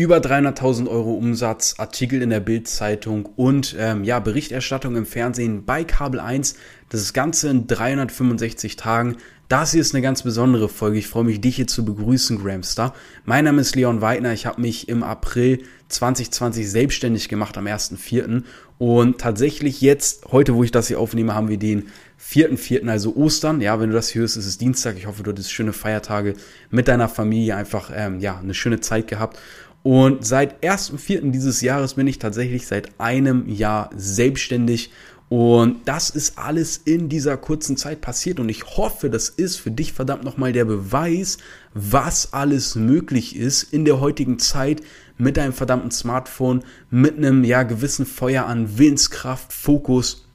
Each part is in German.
über 300.000 Euro Umsatz, Artikel in der Bildzeitung und ähm, ja, Berichterstattung im Fernsehen bei Kabel 1. Das Ganze in 365 Tagen. Das hier ist eine ganz besondere Folge. Ich freue mich, dich hier zu begrüßen, Gramstar. Mein Name ist Leon Weidner. Ich habe mich im April 2020 selbstständig gemacht am 1.4. Und tatsächlich jetzt, heute, wo ich das hier aufnehme, haben wir den 4.4., also Ostern. Ja, wenn du das hörst, ist es Dienstag. Ich hoffe, du hattest schöne Feiertage mit deiner Familie, einfach ähm, ja, eine schöne Zeit gehabt. Und seit 1.4. dieses Jahres bin ich tatsächlich seit einem Jahr selbstständig. Und das ist alles in dieser kurzen Zeit passiert. Und ich hoffe, das ist für dich verdammt nochmal der Beweis, was alles möglich ist in der heutigen Zeit mit deinem verdammten Smartphone, mit einem ja gewissen Feuer an Willenskraft, Fokus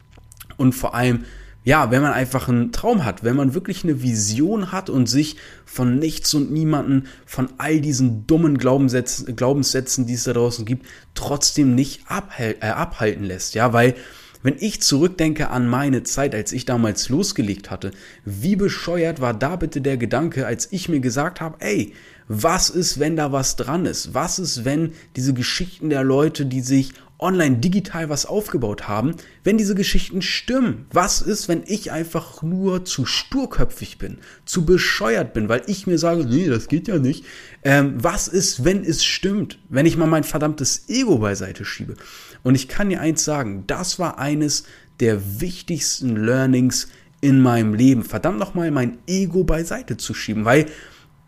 und vor allem ja, wenn man einfach einen Traum hat, wenn man wirklich eine Vision hat und sich von nichts und niemanden, von all diesen dummen Glaubenssätzen, Glaubenssätzen, die es da draußen gibt, trotzdem nicht abhal äh, abhalten lässt. Ja, weil wenn ich zurückdenke an meine Zeit, als ich damals losgelegt hatte, wie bescheuert war da bitte der Gedanke, als ich mir gesagt habe, ey, was ist, wenn da was dran ist? Was ist, wenn diese Geschichten der Leute, die sich online digital was aufgebaut haben, wenn diese Geschichten stimmen? Was ist, wenn ich einfach nur zu sturköpfig bin, zu bescheuert bin, weil ich mir sage, nee, das geht ja nicht. Ähm, was ist, wenn es stimmt? Wenn ich mal mein verdammtes Ego beiseite schiebe? Und ich kann dir eins sagen, das war eines der wichtigsten Learnings in meinem Leben. Verdammt nochmal mein Ego beiseite zu schieben, weil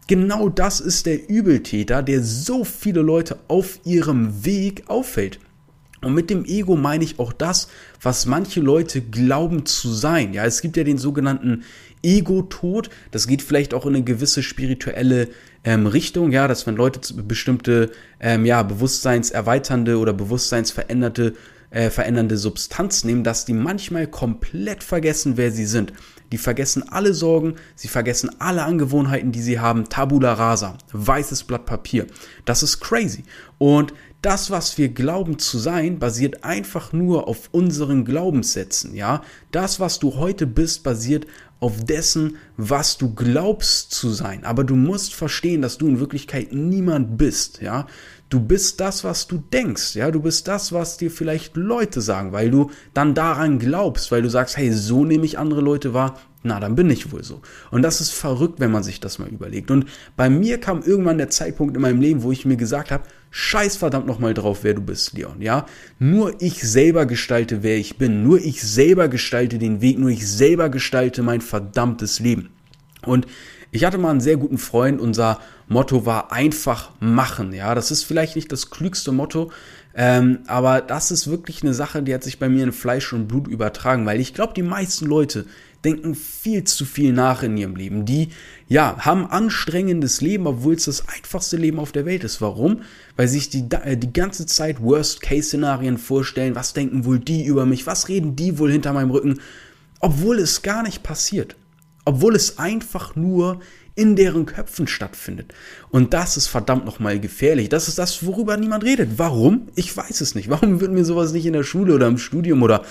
genau das ist der Übeltäter, der so viele Leute auf ihrem Weg auffällt. Und mit dem Ego meine ich auch das, was manche Leute glauben zu sein. Ja, es gibt ja den sogenannten Ego-Tod. Das geht vielleicht auch in eine gewisse spirituelle ähm, Richtung. Ja, dass wenn Leute bestimmte, ähm, ja, bewusstseinserweiternde oder bewusstseinsveränderte, äh, verändernde Substanz nehmen, dass die manchmal komplett vergessen, wer sie sind. Die vergessen alle Sorgen, sie vergessen alle Angewohnheiten, die sie haben. Tabula rasa, weißes Blatt Papier. Das ist crazy. Und das, was wir glauben zu sein, basiert einfach nur auf unseren Glaubenssätzen, ja? Das, was du heute bist, basiert auf dessen, was du glaubst zu sein. Aber du musst verstehen, dass du in Wirklichkeit niemand bist, ja? Du bist das, was du denkst, ja? Du bist das, was dir vielleicht Leute sagen, weil du dann daran glaubst, weil du sagst, hey, so nehme ich andere Leute wahr, na, dann bin ich wohl so. Und das ist verrückt, wenn man sich das mal überlegt. Und bei mir kam irgendwann der Zeitpunkt in meinem Leben, wo ich mir gesagt habe, scheiß verdammt nochmal drauf, wer du bist, Leon, ja? Nur ich selber gestalte, wer ich bin. Nur ich selber gestalte den Weg. Nur ich selber gestalte mein verdammtes Leben. Und ich hatte mal einen sehr guten Freund, unser Motto war einfach machen, ja? Das ist vielleicht nicht das klügste Motto, ähm, aber das ist wirklich eine Sache, die hat sich bei mir in Fleisch und Blut übertragen, weil ich glaube, die meisten Leute, denken viel zu viel nach in ihrem Leben. Die, ja, haben anstrengendes Leben, obwohl es das einfachste Leben auf der Welt ist. Warum? Weil sich die, äh, die ganze Zeit Worst-Case-Szenarien vorstellen. Was denken wohl die über mich? Was reden die wohl hinter meinem Rücken? Obwohl es gar nicht passiert. Obwohl es einfach nur in deren Köpfen stattfindet. Und das ist verdammt nochmal gefährlich. Das ist das, worüber niemand redet. Warum? Ich weiß es nicht. Warum wird mir sowas nicht in der Schule oder im Studium oder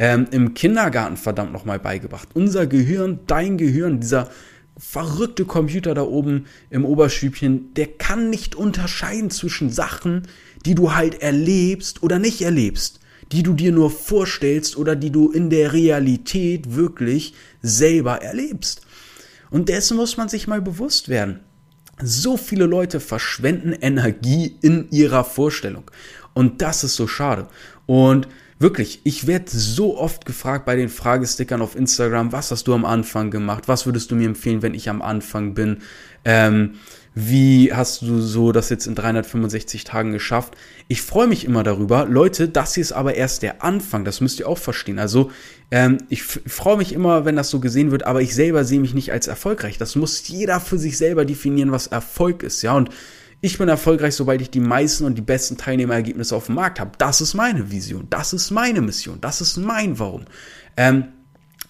ähm, im Kindergarten verdammt nochmal beigebracht. Unser Gehirn, dein Gehirn, dieser verrückte Computer da oben im Oberstübchen, der kann nicht unterscheiden zwischen Sachen, die du halt erlebst oder nicht erlebst, die du dir nur vorstellst oder die du in der Realität wirklich selber erlebst. Und dessen muss man sich mal bewusst werden. So viele Leute verschwenden Energie in ihrer Vorstellung. Und das ist so schade. Und Wirklich, ich werde so oft gefragt bei den Fragestickern auf Instagram, was hast du am Anfang gemacht? Was würdest du mir empfehlen, wenn ich am Anfang bin? Ähm, wie hast du so das jetzt in 365 Tagen geschafft? Ich freue mich immer darüber. Leute, das hier ist aber erst der Anfang, das müsst ihr auch verstehen. Also ähm, ich freue mich immer, wenn das so gesehen wird, aber ich selber sehe mich nicht als erfolgreich. Das muss jeder für sich selber definieren, was Erfolg ist. Ja, und ich bin erfolgreich, sobald ich die meisten und die besten Teilnehmerergebnisse auf dem Markt habe. Das ist meine Vision, das ist meine Mission, das ist mein Warum. Ähm,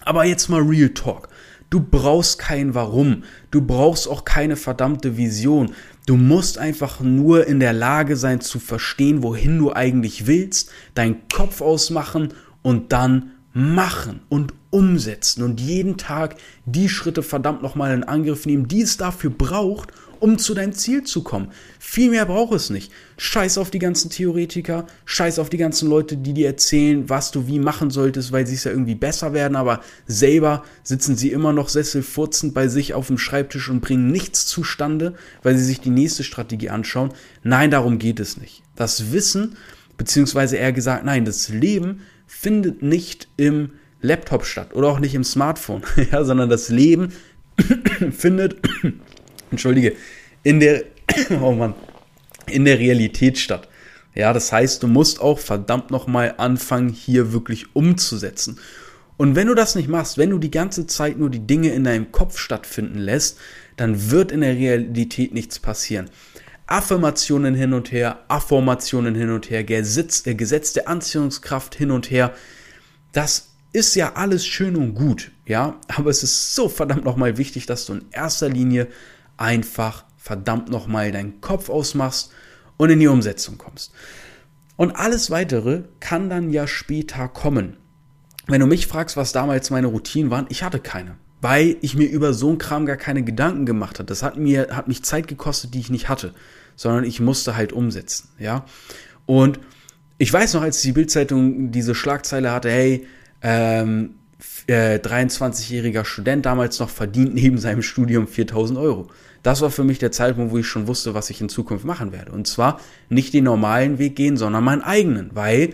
aber jetzt mal Real Talk. Du brauchst kein Warum. Du brauchst auch keine verdammte Vision. Du musst einfach nur in der Lage sein zu verstehen, wohin du eigentlich willst, deinen Kopf ausmachen und dann machen und umsetzen und jeden Tag die Schritte verdammt nochmal in Angriff nehmen, die es dafür braucht, um zu deinem Ziel zu kommen. Viel mehr braucht es nicht. Scheiß auf die ganzen Theoretiker, scheiß auf die ganzen Leute, die dir erzählen, was du wie machen solltest, weil sie es ja irgendwie besser werden, aber selber sitzen sie immer noch sesselfurzend bei sich auf dem Schreibtisch und bringen nichts zustande, weil sie sich die nächste Strategie anschauen. Nein, darum geht es nicht. Das Wissen, beziehungsweise eher gesagt, nein, das Leben findet nicht im Laptop statt oder auch nicht im Smartphone, ja, sondern das Leben findet, entschuldige, in der, oh Mann, in der Realität statt. Ja, das heißt, du musst auch verdammt nochmal anfangen, hier wirklich umzusetzen. Und wenn du das nicht machst, wenn du die ganze Zeit nur die Dinge in deinem Kopf stattfinden lässt, dann wird in der Realität nichts passieren. Affirmationen hin und her, Affirmationen hin und her, Gesetz, äh, Gesetz der Anziehungskraft hin und her. Das ist ja alles schön und gut, ja, aber es ist so verdammt nochmal wichtig, dass du in erster Linie einfach verdammt nochmal deinen Kopf ausmachst und in die Umsetzung kommst. Und alles weitere kann dann ja später kommen. Wenn du mich fragst, was damals meine Routinen waren, ich hatte keine. Weil ich mir über so einen Kram gar keine Gedanken gemacht habe. Das hat mir, hat mich Zeit gekostet, die ich nicht hatte. Sondern ich musste halt umsetzen, ja. Und ich weiß noch, als die Bildzeitung diese Schlagzeile hatte, hey, ähm, äh, 23-jähriger Student damals noch verdient neben seinem Studium 4000 Euro. Das war für mich der Zeitpunkt, wo ich schon wusste, was ich in Zukunft machen werde. Und zwar nicht den normalen Weg gehen, sondern meinen eigenen, weil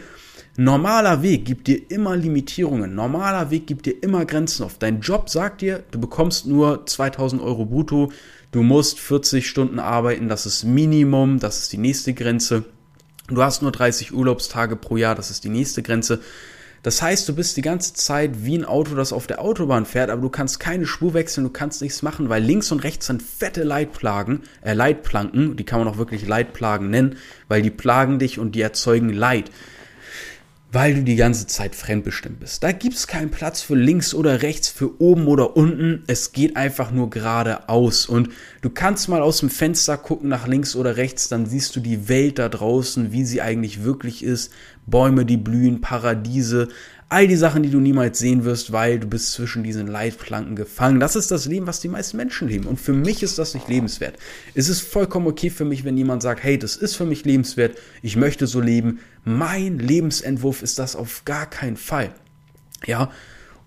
normaler Weg gibt dir immer Limitierungen. Normaler Weg gibt dir immer Grenzen auf. Dein Job sagt dir, du bekommst nur 2000 Euro brutto, du musst 40 Stunden arbeiten, das ist Minimum, das ist die nächste Grenze. Du hast nur 30 Urlaubstage pro Jahr, das ist die nächste Grenze. Das heißt, du bist die ganze Zeit wie ein Auto, das auf der Autobahn fährt, aber du kannst keine Spur wechseln, du kannst nichts machen, weil links und rechts sind fette Leitplagen, äh, Leitplanken, die kann man auch wirklich Leitplagen nennen, weil die plagen dich und die erzeugen Leid weil du die ganze Zeit fremdbestimmt bist. Da gibt es keinen Platz für links oder rechts, für oben oder unten. Es geht einfach nur geradeaus. Und du kannst mal aus dem Fenster gucken nach links oder rechts, dann siehst du die Welt da draußen, wie sie eigentlich wirklich ist. Bäume, die blühen, Paradiese, All die Sachen, die du niemals sehen wirst, weil du bist zwischen diesen Leitplanken gefangen. Das ist das Leben, was die meisten Menschen leben. Und für mich ist das nicht lebenswert. Es ist vollkommen okay für mich, wenn jemand sagt, hey, das ist für mich lebenswert, ich möchte so leben. Mein Lebensentwurf ist das auf gar keinen Fall. Ja,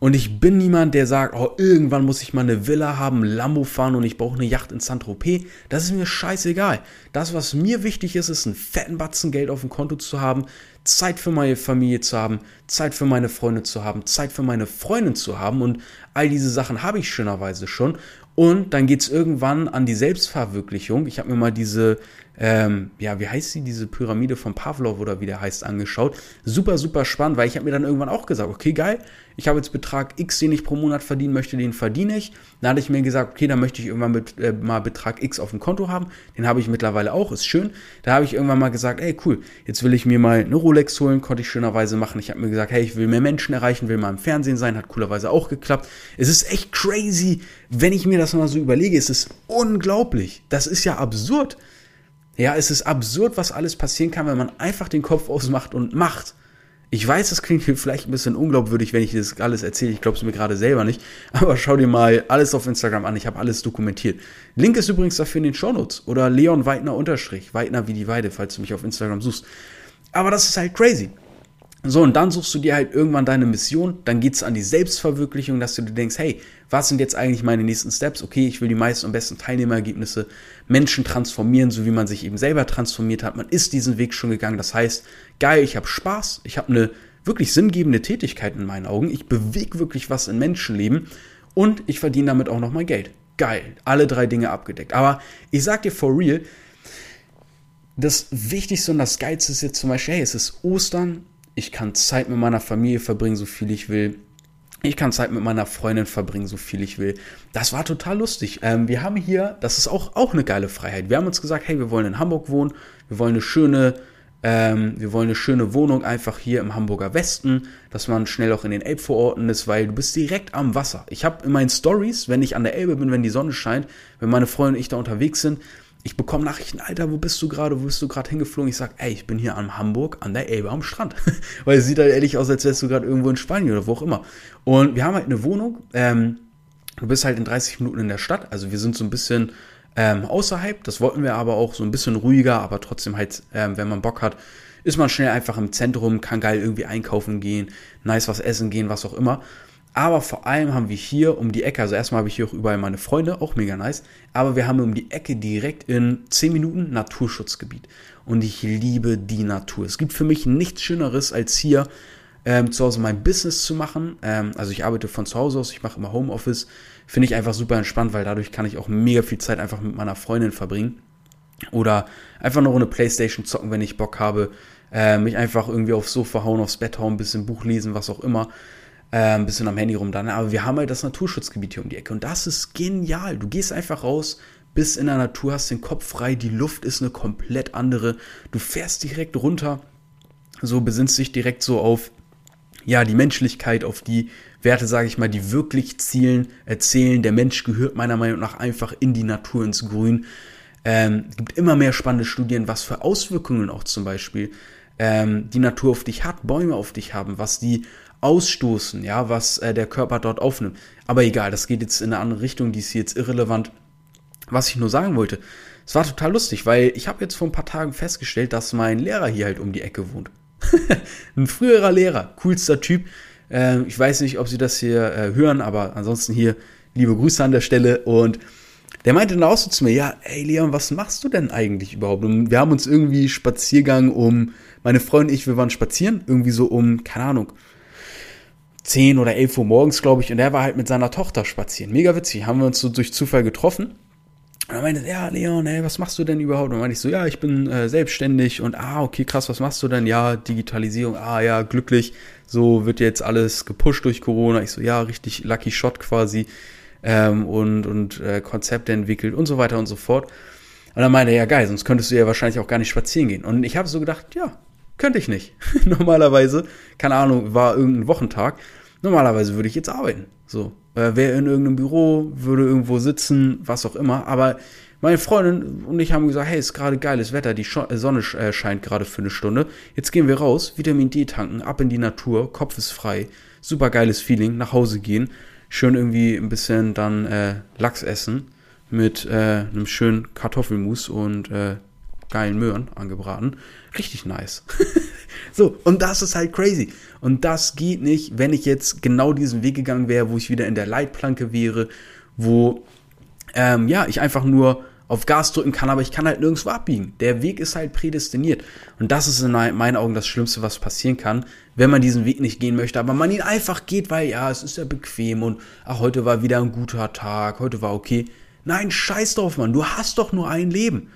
und ich bin niemand, der sagt, oh, irgendwann muss ich mal eine Villa haben, Lambo fahren und ich brauche eine Yacht in Saint-Tropez. Das ist mir scheißegal. Das, was mir wichtig ist, ist einen fetten Batzen Geld auf dem Konto zu haben, Zeit für meine Familie zu haben, Zeit für meine Freunde zu haben, Zeit für meine Freundin zu haben und all diese Sachen habe ich schönerweise schon. Und dann geht es irgendwann an die Selbstverwirklichung. Ich habe mir mal diese ähm, ja, wie heißt sie, diese Pyramide von Pavlov oder wie der heißt, angeschaut. Super, super spannend, weil ich habe mir dann irgendwann auch gesagt, okay, geil, ich habe jetzt Betrag X, den ich pro Monat verdienen möchte, den verdiene ich. Dann hatte ich mir gesagt, okay, dann möchte ich irgendwann mit, äh, mal Betrag X auf dem Konto haben. Den habe ich mittlerweile auch, ist schön. Da habe ich irgendwann mal gesagt, ey, cool, jetzt will ich mir mal eine Rolex holen, konnte ich schönerweise machen. Ich habe mir gesagt, hey, ich will mehr Menschen erreichen, will mal im Fernsehen sein, hat coolerweise auch geklappt. Es ist echt crazy, wenn ich mir das mal so überlege, es ist unglaublich. Das ist ja absurd. Ja, es ist absurd, was alles passieren kann, wenn man einfach den Kopf ausmacht und macht. Ich weiß, das klingt vielleicht ein bisschen unglaubwürdig, wenn ich das alles erzähle. Ich glaube es mir gerade selber nicht. Aber schau dir mal alles auf Instagram an. Ich habe alles dokumentiert. Link ist übrigens dafür in den Shownotes. Oder Leon Weidner unterstrich. Weidner wie die Weide, falls du mich auf Instagram suchst. Aber das ist halt crazy. So, und dann suchst du dir halt irgendwann deine Mission, dann geht's an die Selbstverwirklichung, dass du dir denkst, hey, was sind jetzt eigentlich meine nächsten Steps? Okay, ich will die meisten und besten Teilnehmerergebnisse, Menschen transformieren, so wie man sich eben selber transformiert hat. Man ist diesen Weg schon gegangen. Das heißt, geil, ich habe Spaß, ich habe eine wirklich sinngebende Tätigkeit in meinen Augen, ich bewege wirklich was in Menschenleben und ich verdiene damit auch noch mal Geld. Geil, alle drei Dinge abgedeckt. Aber ich sag dir for real, das Wichtigste und das Geilste ist jetzt zum Beispiel, hey, es ist Ostern, ich kann Zeit mit meiner Familie verbringen, so viel ich will. Ich kann Zeit mit meiner Freundin verbringen, so viel ich will. Das war total lustig. Ähm, wir haben hier, das ist auch, auch eine geile Freiheit. Wir haben uns gesagt, hey, wir wollen in Hamburg wohnen, wir wollen eine schöne, ähm, wir wollen eine schöne Wohnung einfach hier im Hamburger Westen, dass man schnell auch in den Elbvororten ist, weil du bist direkt am Wasser. Ich habe in meinen Stories, wenn ich an der Elbe bin, wenn die Sonne scheint, wenn meine Freunde und ich da unterwegs sind, ich bekomme Nachrichten, Alter, wo bist du gerade, wo bist du gerade hingeflogen? Ich sage, ey, ich bin hier am Hamburg an der Elbe am Strand. Weil es sieht halt ehrlich aus, als wärst du gerade irgendwo in Spanien oder wo auch immer. Und wir haben halt eine Wohnung, ähm, du bist halt in 30 Minuten in der Stadt, also wir sind so ein bisschen ähm, außerhalb. Das wollten wir aber auch so ein bisschen ruhiger, aber trotzdem halt, ähm, wenn man Bock hat, ist man schnell einfach im Zentrum, kann geil irgendwie einkaufen gehen, nice was essen gehen, was auch immer. Aber vor allem haben wir hier um die Ecke, also erstmal habe ich hier auch überall meine Freunde, auch mega nice, aber wir haben um die Ecke direkt in 10 Minuten Naturschutzgebiet. Und ich liebe die Natur. Es gibt für mich nichts Schöneres, als hier ähm, zu Hause mein Business zu machen. Ähm, also ich arbeite von zu Hause aus, ich mache immer Homeoffice. Finde ich einfach super entspannt, weil dadurch kann ich auch mega viel Zeit einfach mit meiner Freundin verbringen. Oder einfach eine Runde Playstation zocken, wenn ich Bock habe. Äh, mich einfach irgendwie aufs Sofa hauen, aufs Bett hauen, ein bisschen Buch lesen, was auch immer. Äh, ein bisschen am Handy rum dann. Aber wir haben halt das Naturschutzgebiet hier um die Ecke. Und das ist genial. Du gehst einfach raus, bist in der Natur, hast den Kopf frei, die Luft ist eine komplett andere. Du fährst direkt runter, so besinnst dich direkt so auf, ja, die Menschlichkeit, auf die Werte, sage ich mal, die wirklich zielen, erzählen. Der Mensch gehört meiner Meinung nach einfach in die Natur, ins Grün. Ähm, gibt immer mehr spannende Studien, was für Auswirkungen auch zum Beispiel ähm, die Natur auf dich hat, Bäume auf dich haben, was die ausstoßen, ja, was äh, der Körper dort aufnimmt. Aber egal, das geht jetzt in eine andere Richtung, die ist jetzt irrelevant. Was ich nur sagen wollte, es war total lustig, weil ich habe jetzt vor ein paar Tagen festgestellt, dass mein Lehrer hier halt um die Ecke wohnt. ein früherer Lehrer, coolster Typ. Äh, ich weiß nicht, ob Sie das hier äh, hören, aber ansonsten hier liebe Grüße an der Stelle und der meinte dann auch so zu mir, ja, ey Leon, was machst du denn eigentlich überhaupt? Und wir haben uns irgendwie Spaziergang um, meine Freundin und ich, wir waren spazieren, irgendwie so um, keine Ahnung, 10 oder 11 Uhr morgens, glaube ich, und er war halt mit seiner Tochter spazieren. Mega witzig, haben wir uns so durch Zufall getroffen. Und er meinte, ja, Leon, ey, was machst du denn überhaupt? Und meinte ich so, ja, ich bin äh, selbstständig und ah, okay, krass, was machst du denn? Ja, Digitalisierung, ah, ja, glücklich. So wird jetzt alles gepusht durch Corona. Ich so, ja, richtig lucky shot quasi. Ähm, und und äh, Konzepte entwickelt und so weiter und so fort. Und dann meinte er, ja, geil, sonst könntest du ja wahrscheinlich auch gar nicht spazieren gehen. Und ich habe so gedacht, ja, könnte ich nicht. Normalerweise, keine Ahnung, war irgendein Wochentag. Normalerweise würde ich jetzt arbeiten. So, äh, wäre in irgendeinem Büro, würde irgendwo sitzen, was auch immer. Aber meine Freundin und ich haben gesagt, hey, ist gerade geiles Wetter, die äh, Sonne äh, scheint gerade für eine Stunde. Jetzt gehen wir raus, Vitamin D tanken, ab in die Natur, Kopf ist frei, super geiles Feeling, nach Hause gehen, schön irgendwie ein bisschen dann äh, Lachs essen mit äh, einem schönen Kartoffelmus und äh, geilen Möhren angebraten. Richtig nice. so, und das ist halt crazy. Und das geht nicht, wenn ich jetzt genau diesen Weg gegangen wäre, wo ich wieder in der Leitplanke wäre, wo ähm, ja, ich einfach nur auf Gas drücken kann, aber ich kann halt nirgendwo abbiegen. Der Weg ist halt prädestiniert. Und das ist in meinen Augen das Schlimmste, was passieren kann, wenn man diesen Weg nicht gehen möchte, aber man ihn einfach geht, weil ja, es ist ja bequem und ach, heute war wieder ein guter Tag, heute war okay. Nein, scheiß drauf, Mann. Du hast doch nur ein Leben.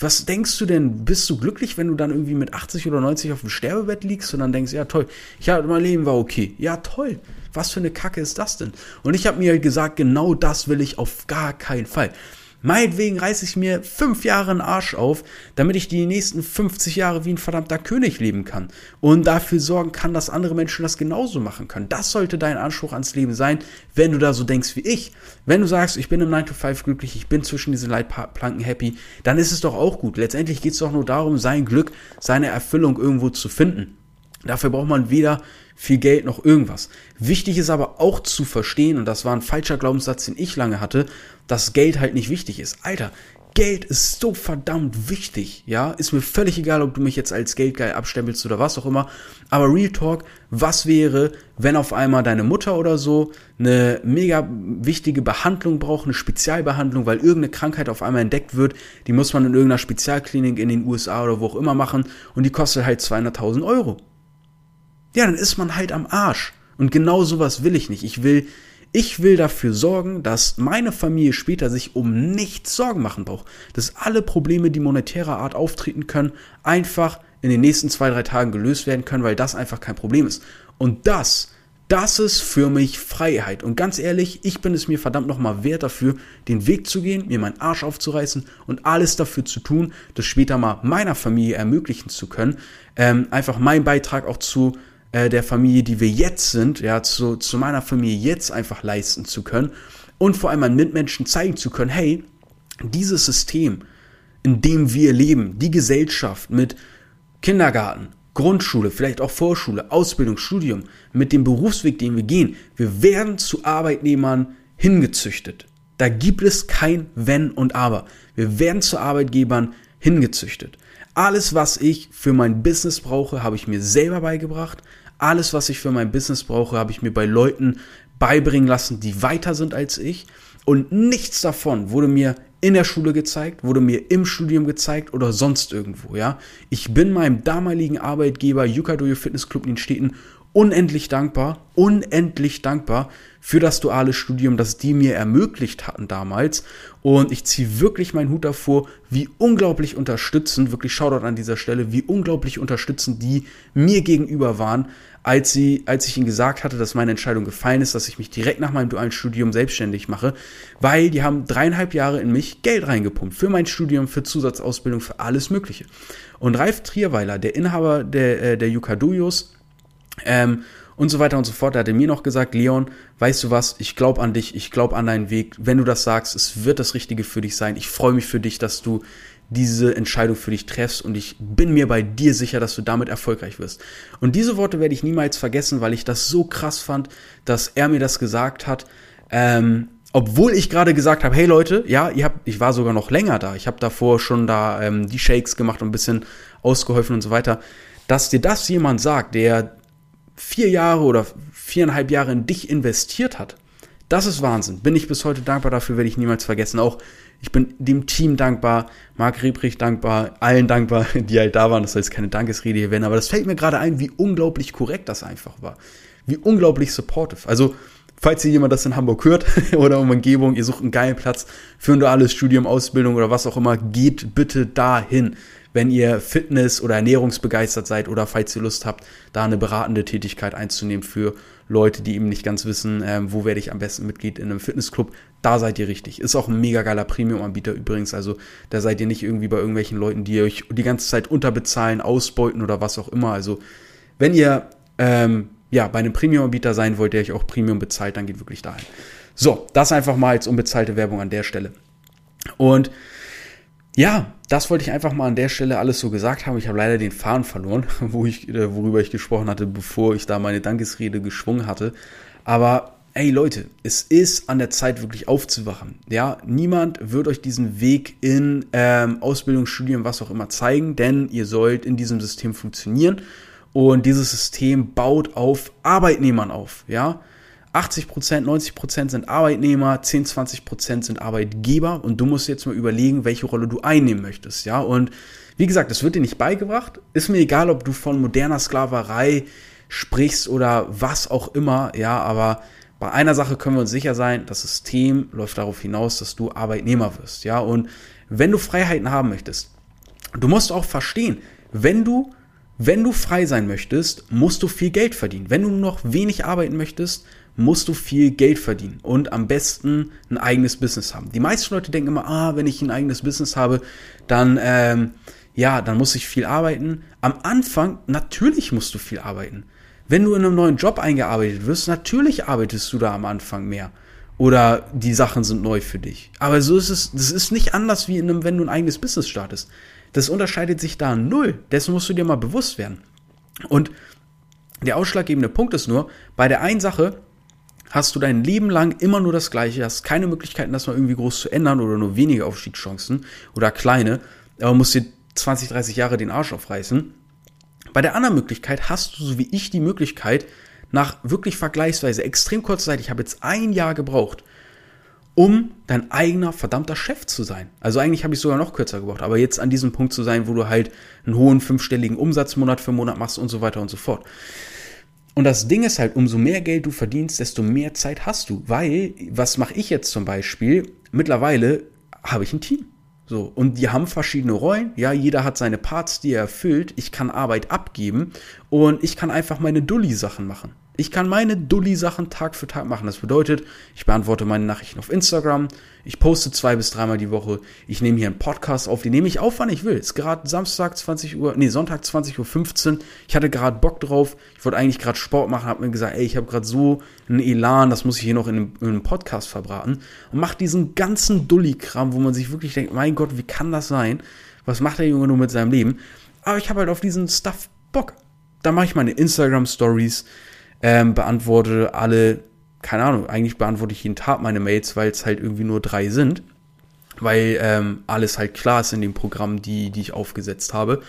Was denkst du denn? Bist du glücklich, wenn du dann irgendwie mit 80 oder 90 auf dem Sterbebett liegst und dann denkst, ja toll, ich hatte mein Leben war okay. Ja toll. Was für eine Kacke ist das denn? Und ich habe mir halt gesagt, genau das will ich auf gar keinen Fall. Meinetwegen reiße ich mir fünf Jahre einen Arsch auf, damit ich die nächsten 50 Jahre wie ein verdammter König leben kann. Und dafür sorgen kann, dass andere Menschen das genauso machen können. Das sollte dein Anspruch ans Leben sein, wenn du da so denkst wie ich. Wenn du sagst, ich bin im 9 to 5 glücklich, ich bin zwischen diesen Leitplanken happy, dann ist es doch auch gut. Letztendlich geht es doch nur darum, sein Glück, seine Erfüllung irgendwo zu finden. Dafür braucht man weder viel Geld noch irgendwas. Wichtig ist aber auch zu verstehen, und das war ein falscher Glaubenssatz, den ich lange hatte, dass Geld halt nicht wichtig ist. Alter, Geld ist so verdammt wichtig, ja. Ist mir völlig egal, ob du mich jetzt als Geldgeil abstempelst oder was auch immer. Aber Real Talk, was wäre, wenn auf einmal deine Mutter oder so eine mega wichtige Behandlung braucht, eine Spezialbehandlung, weil irgendeine Krankheit auf einmal entdeckt wird, die muss man in irgendeiner Spezialklinik in den USA oder wo auch immer machen und die kostet halt 200.000 Euro ja, dann ist man halt am Arsch. Und genau sowas will ich nicht. Ich will, ich will dafür sorgen, dass meine Familie später sich um nichts Sorgen machen braucht. Dass alle Probleme, die monetärer Art auftreten können, einfach in den nächsten zwei, drei Tagen gelöst werden können, weil das einfach kein Problem ist. Und das, das ist für mich Freiheit. Und ganz ehrlich, ich bin es mir verdammt nochmal wert dafür, den Weg zu gehen, mir meinen Arsch aufzureißen und alles dafür zu tun, das später mal meiner Familie ermöglichen zu können. Ähm, einfach meinen Beitrag auch zu äh, der Familie, die wir jetzt sind, ja, zu, zu meiner Familie jetzt einfach leisten zu können und vor allem an Mitmenschen zeigen zu können, hey, dieses System, in dem wir leben, die Gesellschaft mit Kindergarten, Grundschule, vielleicht auch Vorschule, Ausbildung, Studium, mit dem Berufsweg, den wir gehen, wir werden zu Arbeitnehmern hingezüchtet. Da gibt es kein Wenn und Aber. Wir werden zu Arbeitgebern hingezüchtet. Alles, was ich für mein Business brauche, habe ich mir selber beigebracht. Alles, was ich für mein Business brauche, habe ich mir bei Leuten beibringen lassen, die weiter sind als ich. Und nichts davon wurde mir in der Schule gezeigt, wurde mir im Studium gezeigt oder sonst irgendwo, ja. Ich bin meinem damaligen Arbeitgeber Yukadoyo Fitness Club in den Städten unendlich dankbar, unendlich dankbar für das duale Studium, das die mir ermöglicht hatten damals. Und ich ziehe wirklich meinen Hut davor, wie unglaublich unterstützend, wirklich Shoutout an dieser Stelle, wie unglaublich unterstützend die mir gegenüber waren, als, sie, als ich ihnen gesagt hatte, dass meine Entscheidung gefallen ist, dass ich mich direkt nach meinem dualen Studium selbstständig mache, weil die haben dreieinhalb Jahre in mich Geld reingepumpt für mein Studium, für Zusatzausbildung, für alles Mögliche. Und Ralf Trierweiler, der Inhaber der, äh, der Yukaduyos, ähm, und so weiter und so fort. Er hatte mir noch gesagt, Leon, weißt du was, ich glaube an dich, ich glaube an deinen Weg. Wenn du das sagst, es wird das Richtige für dich sein. Ich freue mich für dich, dass du diese Entscheidung für dich treffst und ich bin mir bei dir sicher, dass du damit erfolgreich wirst. Und diese Worte werde ich niemals vergessen, weil ich das so krass fand, dass er mir das gesagt hat. Ähm, obwohl ich gerade gesagt habe, hey Leute, ja, ihr habt, ich war sogar noch länger da. Ich habe davor schon da ähm, die Shakes gemacht und ein bisschen ausgeholfen und so weiter. Dass dir das jemand sagt, der vier Jahre oder viereinhalb Jahre in dich investiert hat, das ist Wahnsinn. Bin ich bis heute dankbar dafür, werde ich niemals vergessen. Auch ich bin dem Team dankbar, Marc Riebrich dankbar, allen dankbar, die halt da waren. Das soll jetzt keine Dankesrede hier werden, aber das fällt mir gerade ein, wie unglaublich korrekt das einfach war. Wie unglaublich supportive. Also, falls ihr jemand das in Hamburg hört oder um Umgebung, ihr sucht einen geilen Platz für ein duales Studium, Ausbildung oder was auch immer, geht bitte dahin wenn ihr Fitness- oder Ernährungsbegeistert seid oder falls ihr Lust habt, da eine beratende Tätigkeit einzunehmen für Leute, die eben nicht ganz wissen, ähm, wo werde ich am besten Mitglied in einem Fitnessclub, da seid ihr richtig. Ist auch ein mega geiler Premium-Anbieter übrigens. Also da seid ihr nicht irgendwie bei irgendwelchen Leuten, die euch die ganze Zeit unterbezahlen, ausbeuten oder was auch immer. Also wenn ihr ähm, ja bei einem Premium-Anbieter sein wollt, der euch auch Premium bezahlt, dann geht wirklich dahin. So, das einfach mal als unbezahlte Werbung an der Stelle. Und ja, das wollte ich einfach mal an der Stelle alles so gesagt haben. Ich habe leider den Faden verloren, wo ich, äh, worüber ich gesprochen hatte, bevor ich da meine Dankesrede geschwungen hatte. Aber ey Leute, es ist an der Zeit wirklich aufzuwachen. Ja, niemand wird euch diesen Weg in ähm, Ausbildung, Studium, was auch immer zeigen, denn ihr sollt in diesem System funktionieren. Und dieses System baut auf Arbeitnehmern auf. Ja, 80 Prozent, 90 Prozent sind Arbeitnehmer, 10, 20 Prozent sind Arbeitgeber und du musst jetzt mal überlegen, welche Rolle du einnehmen möchtest, ja. Und wie gesagt, das wird dir nicht beigebracht. Ist mir egal, ob du von moderner Sklaverei sprichst oder was auch immer, ja, aber bei einer Sache können wir uns sicher sein, das System läuft darauf hinaus, dass du Arbeitnehmer wirst, ja. Und wenn du Freiheiten haben möchtest, du musst auch verstehen, wenn du wenn du frei sein möchtest, musst du viel Geld verdienen. Wenn du nur noch wenig arbeiten möchtest, musst du viel Geld verdienen und am besten ein eigenes Business haben. Die meisten Leute denken immer, ah, wenn ich ein eigenes Business habe, dann, ähm, ja, dann muss ich viel arbeiten. Am Anfang, natürlich musst du viel arbeiten. Wenn du in einem neuen Job eingearbeitet wirst, natürlich arbeitest du da am Anfang mehr. Oder die Sachen sind neu für dich. Aber so ist es, das ist nicht anders wie in einem, wenn du ein eigenes Business startest. Das unterscheidet sich da null. Dessen musst du dir mal bewusst werden. Und der ausschlaggebende Punkt ist nur, bei der einen Sache, hast du dein Leben lang immer nur das Gleiche, hast keine Möglichkeiten, das mal irgendwie groß zu ändern oder nur wenige Aufstiegschancen oder kleine, aber musst dir 20, 30 Jahre den Arsch aufreißen. Bei der anderen Möglichkeit hast du, so wie ich, die Möglichkeit, nach wirklich vergleichsweise extrem kurzer Zeit, ich habe jetzt ein Jahr gebraucht, um dein eigener verdammter Chef zu sein. Also eigentlich habe ich sogar noch kürzer gebraucht, aber jetzt an diesem Punkt zu sein, wo du halt einen hohen fünfstelligen Umsatz Monat für Monat machst und so weiter und so fort. Und das Ding ist halt, umso mehr Geld du verdienst, desto mehr Zeit hast du. Weil, was mache ich jetzt zum Beispiel? Mittlerweile habe ich ein Team. So, und die haben verschiedene Rollen. Ja, jeder hat seine Parts, die er erfüllt. Ich kann Arbeit abgeben und ich kann einfach meine Dulli-Sachen machen. Ich kann meine Dulli-Sachen Tag für Tag machen. Das bedeutet, ich beantworte meine Nachrichten auf Instagram, ich poste zwei bis dreimal die Woche, ich nehme hier einen Podcast auf, den nehme ich auf, wann ich will. Es ist gerade Samstag 20 Uhr, nee, Sonntag 20 Uhr 15. Ich hatte gerade Bock drauf. Ich wollte eigentlich gerade Sport machen, habe mir gesagt, ey, ich habe gerade so einen Elan, das muss ich hier noch in einem, in einem Podcast verbraten. Und mache diesen ganzen Dulli-Kram, wo man sich wirklich denkt, mein Gott, wie kann das sein? Was macht der Junge nur mit seinem Leben? Aber ich habe halt auf diesen Stuff Bock. Da mache ich meine Instagram-Stories, ähm, beantworte alle, keine Ahnung, eigentlich beantworte ich jeden Tag meine Mails, weil es halt irgendwie nur drei sind. Weil ähm, alles halt klar ist in dem Programm, die, die ich aufgesetzt habe.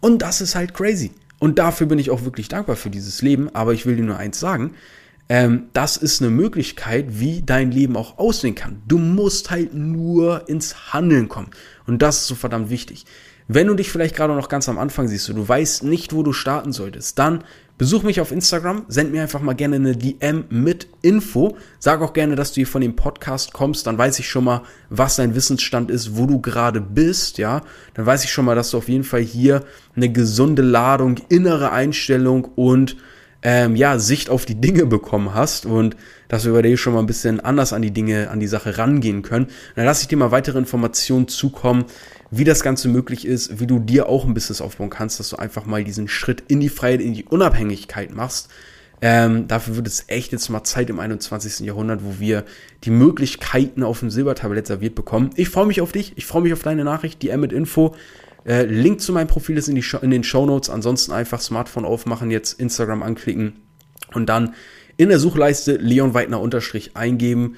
Und das ist halt crazy. Und dafür bin ich auch wirklich dankbar für dieses Leben. Aber ich will dir nur eins sagen. Ähm, das ist eine Möglichkeit, wie dein Leben auch aussehen kann. Du musst halt nur ins Handeln kommen. Und das ist so verdammt wichtig. Wenn du dich vielleicht gerade noch ganz am Anfang siehst und du weißt nicht, wo du starten solltest, dann besuch mich auf Instagram, send mir einfach mal gerne eine DM mit Info. Sag auch gerne, dass du hier von dem Podcast kommst, dann weiß ich schon mal, was dein Wissensstand ist, wo du gerade bist, ja. Dann weiß ich schon mal, dass du auf jeden Fall hier eine gesunde Ladung, innere Einstellung und ähm, ja, Sicht auf die Dinge bekommen hast und dass wir bei dir schon mal ein bisschen anders an die Dinge, an die Sache rangehen können. dann lasse ich dir mal weitere Informationen zukommen, wie das Ganze möglich ist, wie du dir auch ein Business aufbauen kannst, dass du einfach mal diesen Schritt in die Freiheit, in die Unabhängigkeit machst. Ähm, dafür wird es echt jetzt mal Zeit im 21. Jahrhundert, wo wir die Möglichkeiten auf dem Silbertablett serviert bekommen. Ich freue mich auf dich, ich freue mich auf deine Nachricht, die mit Info. Äh, Link zu meinem Profil ist in, die in den Show Notes. Ansonsten einfach Smartphone aufmachen, jetzt Instagram anklicken und dann in der Suchleiste Leon Weidner unterstrich eingeben.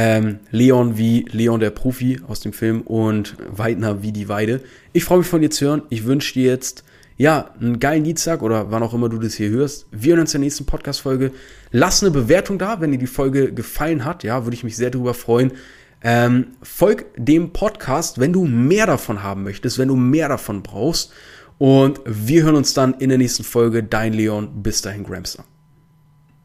Ähm, Leon wie Leon der Profi aus dem Film und Weidner wie die Weide. Ich freue mich von dir zu hören. Ich wünsche dir jetzt ja, einen geilen Dienstag oder wann auch immer du das hier hörst. Wir hören uns in der nächsten Podcast-Folge. Lass eine Bewertung da, wenn dir die Folge gefallen hat. Ja, würde ich mich sehr darüber freuen. Ähm, folg dem Podcast, wenn du mehr davon haben möchtest, wenn du mehr davon brauchst. Und wir hören uns dann in der nächsten Folge. Dein Leon. Bis dahin, Gramster.